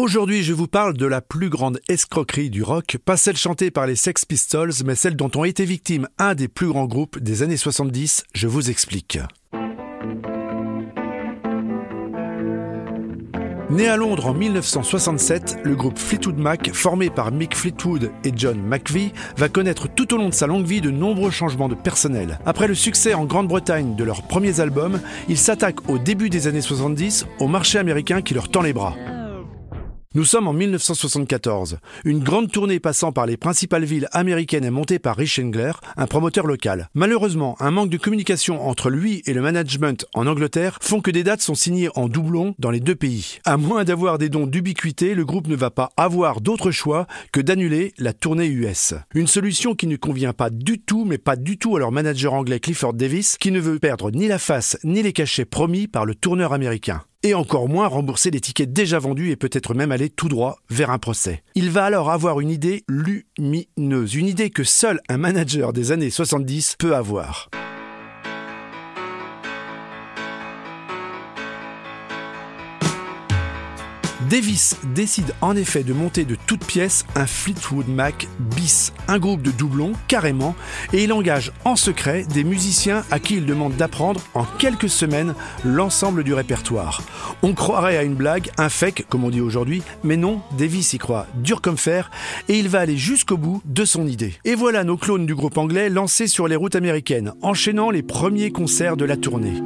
Aujourd'hui, je vous parle de la plus grande escroquerie du rock, pas celle chantée par les Sex Pistols, mais celle dont ont été victimes un des plus grands groupes des années 70. Je vous explique. Né à Londres en 1967, le groupe Fleetwood Mac, formé par Mick Fleetwood et John McVie, va connaître tout au long de sa longue vie de nombreux changements de personnel. Après le succès en Grande-Bretagne de leurs premiers albums, ils s'attaquent au début des années 70 au marché américain qui leur tend les bras. Nous sommes en 1974. Une grande tournée passant par les principales villes américaines est montée par Rich Engler, un promoteur local. Malheureusement, un manque de communication entre lui et le management en Angleterre font que des dates sont signées en doublon dans les deux pays. À moins d'avoir des dons d'ubiquité, le groupe ne va pas avoir d'autre choix que d'annuler la tournée US. Une solution qui ne convient pas du tout, mais pas du tout à leur manager anglais Clifford Davis, qui ne veut perdre ni la face ni les cachets promis par le tourneur américain et encore moins rembourser les tickets déjà vendus et peut-être même aller tout droit vers un procès. Il va alors avoir une idée lumineuse, une idée que seul un manager des années 70 peut avoir. Davis décide en effet de monter de toutes pièces un Fleetwood Mac bis, un groupe de doublons carrément, et il engage en secret des musiciens à qui il demande d'apprendre en quelques semaines l'ensemble du répertoire. On croirait à une blague, un fake comme on dit aujourd'hui, mais non, Davis y croit dur comme fer et il va aller jusqu'au bout de son idée. Et voilà nos clones du groupe anglais lancés sur les routes américaines, enchaînant les premiers concerts de la tournée.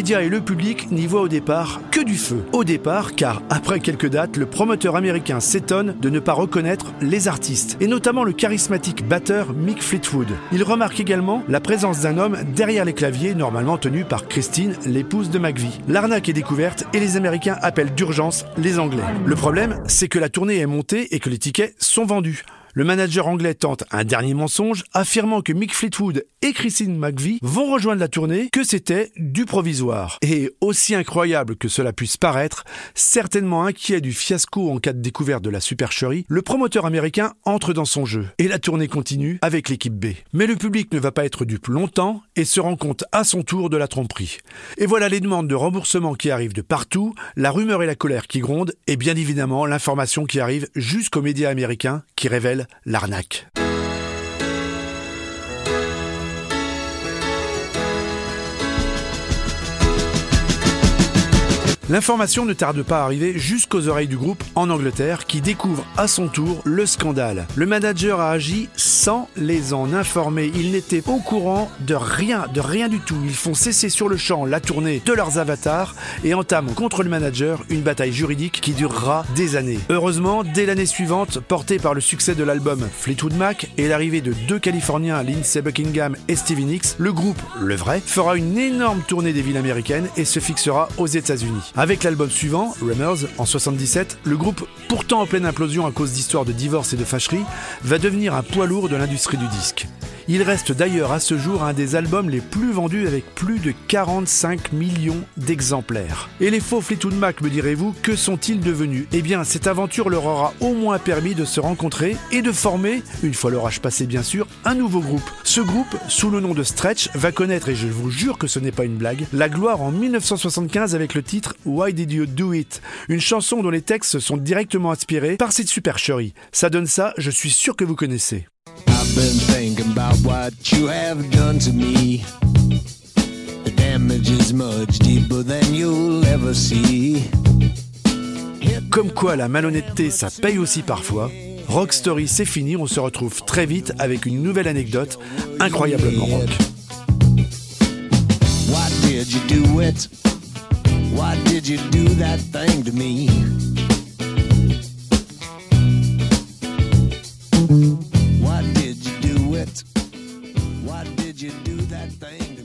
Médias et le public n'y voient au départ que du feu. Au départ, car après quelques dates, le promoteur américain s'étonne de ne pas reconnaître les artistes, et notamment le charismatique batteur Mick Fleetwood. Il remarque également la présence d'un homme derrière les claviers, normalement tenu par Christine, l'épouse de McVie. L'arnaque est découverte et les Américains appellent d'urgence les Anglais. Le problème, c'est que la tournée est montée et que les tickets sont vendus. Le manager anglais tente un dernier mensonge, affirmant que Mick Fleetwood et Christine McVie vont rejoindre la tournée, que c'était du provisoire. Et aussi incroyable que cela puisse paraître, certainement inquiet du fiasco en cas de découverte de la supercherie, le promoteur américain entre dans son jeu. Et la tournée continue avec l'équipe B. Mais le public ne va pas être dupe longtemps et se rend compte à son tour de la tromperie. Et voilà les demandes de remboursement qui arrivent de partout, la rumeur et la colère qui grondent, et bien évidemment l'information qui arrive jusqu'aux médias américains qui révèlent l'arnaque. L'information ne tarde pas à arriver jusqu'aux oreilles du groupe en Angleterre qui découvre à son tour le scandale. Le manager a agi sans les en informer. Ils n'étaient au courant de rien, de rien du tout. Ils font cesser sur le champ la tournée de leurs avatars et entament contre le manager une bataille juridique qui durera des années. Heureusement, dès l'année suivante, portée par le succès de l'album Fleetwood Mac et l'arrivée de deux Californiens, Lindsey Buckingham et Stevie Nicks, le groupe, le vrai, fera une énorme tournée des villes américaines et se fixera aux États-Unis. Avec l'album suivant, Runners, en 77, le groupe, pourtant en pleine implosion à cause d'histoires de divorce et de fâcherie, va devenir un poids lourd de l'industrie du disque. Il reste d'ailleurs à ce jour un des albums les plus vendus avec plus de 45 millions d'exemplaires. Et les faux Fleetwood Mac, me direz-vous, que sont-ils devenus? Eh bien, cette aventure leur aura au moins permis de se rencontrer et de former, une fois l'orage passé bien sûr, un nouveau groupe. Ce groupe, sous le nom de Stretch, va connaître, et je vous jure que ce n'est pas une blague, la gloire en 1975 avec le titre Why Did You Do It? Une chanson dont les textes sont directement inspirés par cette supercherie. Ça donne ça, je suis sûr que vous connaissez. I've been thinking about what you have done to me. The damage is much deeper than you'll ever see. Comme quoi la malhonnêteté ça paye aussi parfois. Rock Story c'est fini, on se retrouve très vite avec une nouvelle anecdote incroyablement rock. Why did you do it? Why did you do that thing to me? What did you do that thing?